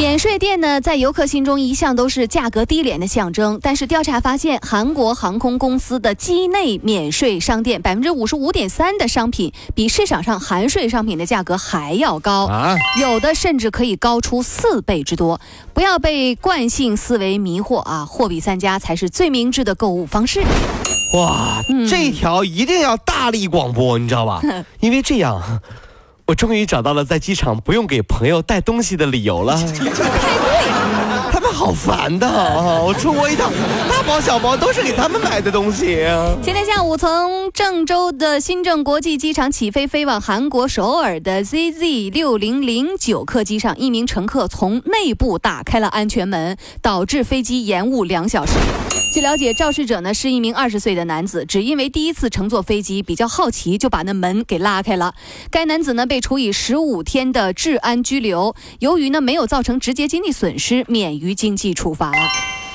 免税店呢，在游客心中一向都是价格低廉的象征。但是调查发现，韩国航空公司的机内免税商店，百分之五十五点三的商品比市场上含税商品的价格还要高啊，有的甚至可以高出四倍之多。不要被惯性思维迷惑啊，货比三家才是最明智的购物方式。哇，这条一定要大力广播，你知道吧？因为这样。我终于找到了在机场不用给朋友带东西的理由了。好烦的！我出国一趟，大包小包都是给他们买的东西。今天下午，从郑州的新郑国际机场起飞飞往韩国首尔的 ZZ 六零零九客机上，一名乘客从内部打开了安全门，导致飞机延误两小时。据了解，肇事者呢是一名二十岁的男子，只因为第一次乘坐飞机比较好奇，就把那门给拉开了。该男子呢被处以十五天的治安拘留，由于呢没有造成直接经济损失，免于经济处罚。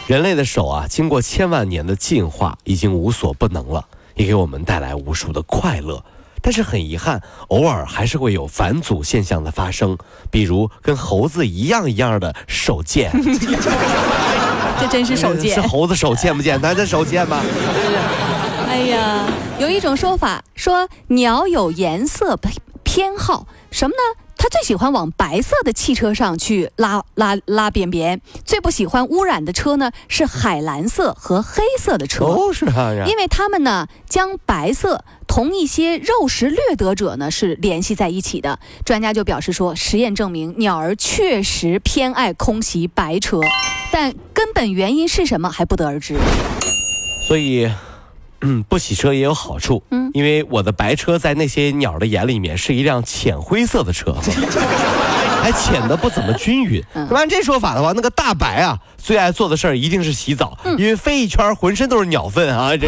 人类的手啊，经过千万年的进化，已经无所不能了，也给我们带来无数的快乐。但是很遗憾，偶尔还是会有返祖现象的发生，比如跟猴子一样一样的手贱。这真是手贱，是猴子手贱不贱？咱这手贱吗？哎呀，有一种说法说鸟有颜色偏好，什么呢？它最喜欢往白色的汽车上去拉拉拉便便，最不喜欢污染的车呢是海蓝色和黑色的车。都是啊，因为他们呢将白色同一些肉食掠夺者呢是联系在一起的。专家就表示说，实验证明鸟儿确实偏爱空袭白车。但根本原因是什么还不得而知，所以，嗯，不洗车也有好处，嗯，因为我的白车在那些鸟的眼里面是一辆浅灰色的车，还浅的不怎么均匀。按这说法的话，那个大白啊，最爱做的事儿一定是洗澡，因为飞一圈浑身都是鸟粪啊，这。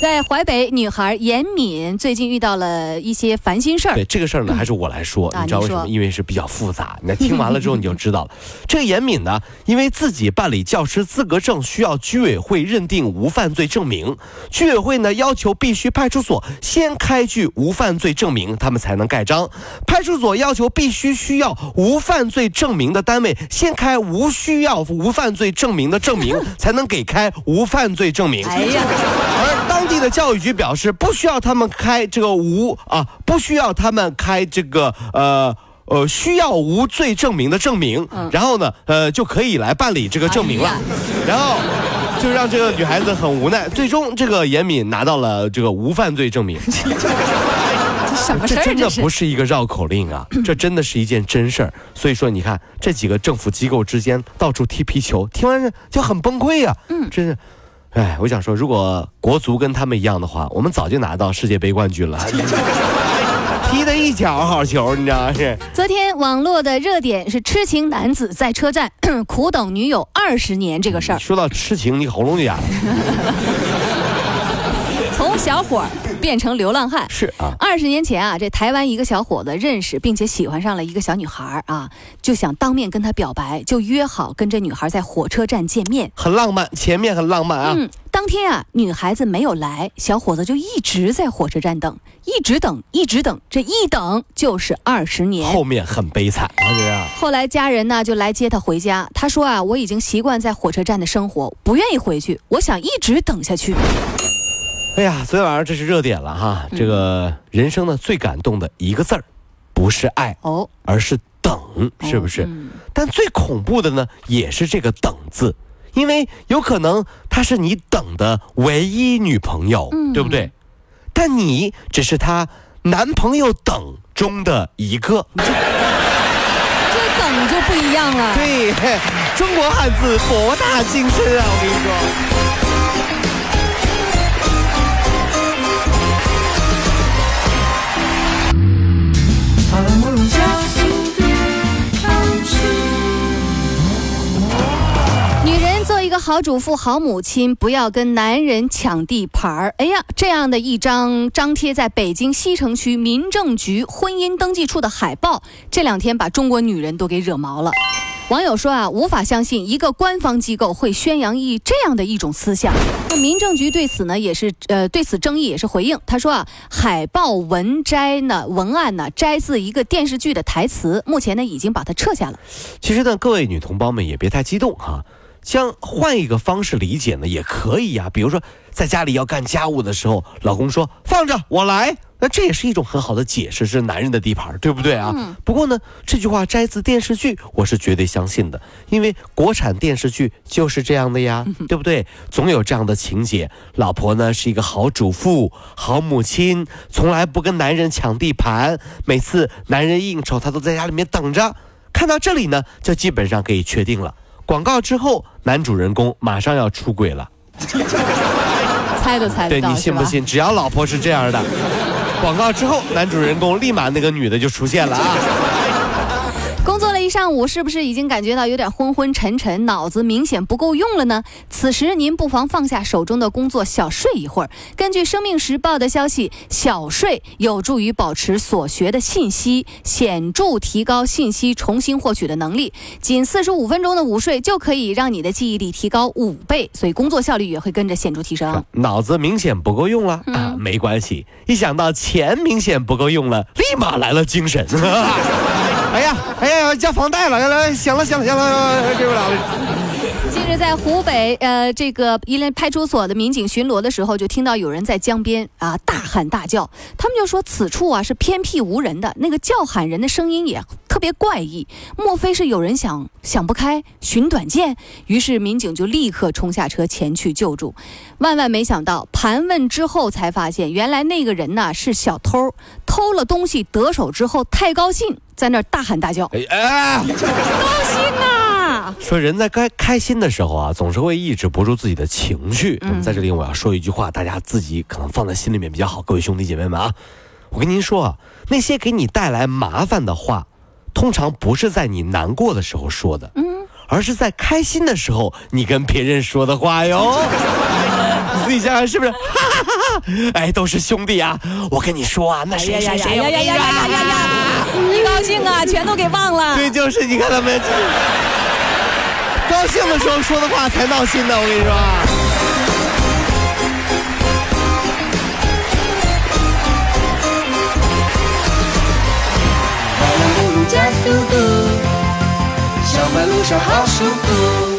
在淮北，女孩严敏最近遇到了一些烦心事儿。对这个事儿呢，还是我来说，你知道为什么？因为是比较复杂。那听完了之后你就知道了。这个严敏呢，因为自己办理教师资格证需要居委会认定无犯罪证明，居委会呢要求必须派出所先开具无犯罪证明，他们才能盖章。派出所要求必须需要无犯罪证明的单位先开无需要无犯罪证明的证明，才能给开无犯罪证明。哎呀，而当。地的教育局表示，不需要他们开这个无啊，不需要他们开这个呃呃需要无罪证明的证明，然后呢呃就可以来办理这个证明了，然后就让这个女孩子很无奈，最终这个严敏拿到了这个无犯罪证明。这什么事儿？这真的不是一个绕口令啊，这真的是一件真事儿。所以说，你看这几个政府机构之间到处踢皮球，听完就很崩溃呀。嗯，真是。哎，我想说，如果国足跟他们一样的话，我们早就拿到世界杯冠军了。踢的一脚好球，你知道是？昨天网络的热点是痴情男子在车站 苦等女友二十年这个事儿。说到痴情，你喉咙就哑了。从小伙儿。变成流浪汉是啊，二十年前啊，这台湾一个小伙子认识并且喜欢上了一个小女孩啊，就想当面跟她表白，就约好跟这女孩在火车站见面，很浪漫，前面很浪漫啊。嗯，当天啊，女孩子没有来，小伙子就一直在火车站等，一直等，一直等，这一等就是二十年，后面很悲惨啊。后来家人呢就来接他回家，他说啊，我已经习惯在火车站的生活，不愿意回去，我想一直等下去。哎呀，昨天晚上这是热点了哈！这个人生呢最感动的一个字儿，不是爱哦，而是等，是不是？但最恐怖的呢，也是这个“等”字，因为有可能她是你等的唯一女朋友，对不对？但你只是她男朋友等中的一个，这等就不一样了。对，中国汉字博大精深啊！我跟你说。好主妇、好母亲，不要跟男人抢地盘儿。哎呀，这样的一张张贴在北京西城区民政局婚姻登记处的海报，这两天把中国女人都给惹毛了。网友说啊，无法相信一个官方机构会宣扬一这样的一种思想。那民政局对此呢，也是呃对此争议也是回应，他说啊，海报文摘呢文案呢摘自一个电视剧的台词，目前呢已经把它撤下了。其实呢，各位女同胞们也别太激动哈。将换一个方式理解呢，也可以呀。比如说，在家里要干家务的时候，老公说放着我来，那这也是一种很好的解释，是男人的地盘，对不对啊？不过呢，这句话摘自电视剧，我是绝对相信的，因为国产电视剧就是这样的呀，对不对？总有这样的情节，老婆呢是一个好主妇、好母亲，从来不跟男人抢地盘，每次男人应酬，她都在家里面等着。看到这里呢，就基本上可以确定了。广告之后，男主人公马上要出轨了，猜都猜得到，对你信不信？只要老婆是这样的，广告之后，男主人公立马那个女的就出现了啊。一上午是不是已经感觉到有点昏昏沉沉，脑子明显不够用了呢？此时您不妨放下手中的工作，小睡一会儿。根据《生命时报》的消息，小睡有助于保持所学的信息，显著提高信息重新获取的能力。仅四十五分钟的午睡就可以让你的记忆力提高五倍，所以工作效率也会跟着显著提升。脑子明显不够用了啊，没关系，一想到钱明显不够用了，立马来了精神。哎呀，哎呀，要交房贷了，来来，行了，行了，行了，给不了了。近日在湖北，呃，这个一连派出所的民警巡逻的时候，就听到有人在江边啊大喊大叫。他们就说此处啊是偏僻无人的，那个叫喊人的声音也特别怪异。莫非是有人想想不开寻短见？于是民警就立刻冲下车前去救助。万万没想到，盘问之后才发现，原来那个人呢是小偷，偷了东西得手之后太高兴，在那儿大喊大叫。哎，高兴啊！说人在该开心的时候啊，总是会抑制不住自己的情绪。那么在这里我要说一句话，大家自己可能放在心里面比较好。各位兄弟姐妹们啊，我跟您说啊，那些给你带来麻烦的话，通常不是在你难过的时候说的，嗯，而是在开心的时候你跟别人说的话哟。你自己想想是不是？哎，都是兄弟啊！我跟你说啊，那谁谁谁呀呀呀呀呀呀！一高兴啊，全都给忘了。对，就是你看他们。高兴的时候说的话才闹心呢，我跟你说。快乐不如加速度，小马路上好舒服。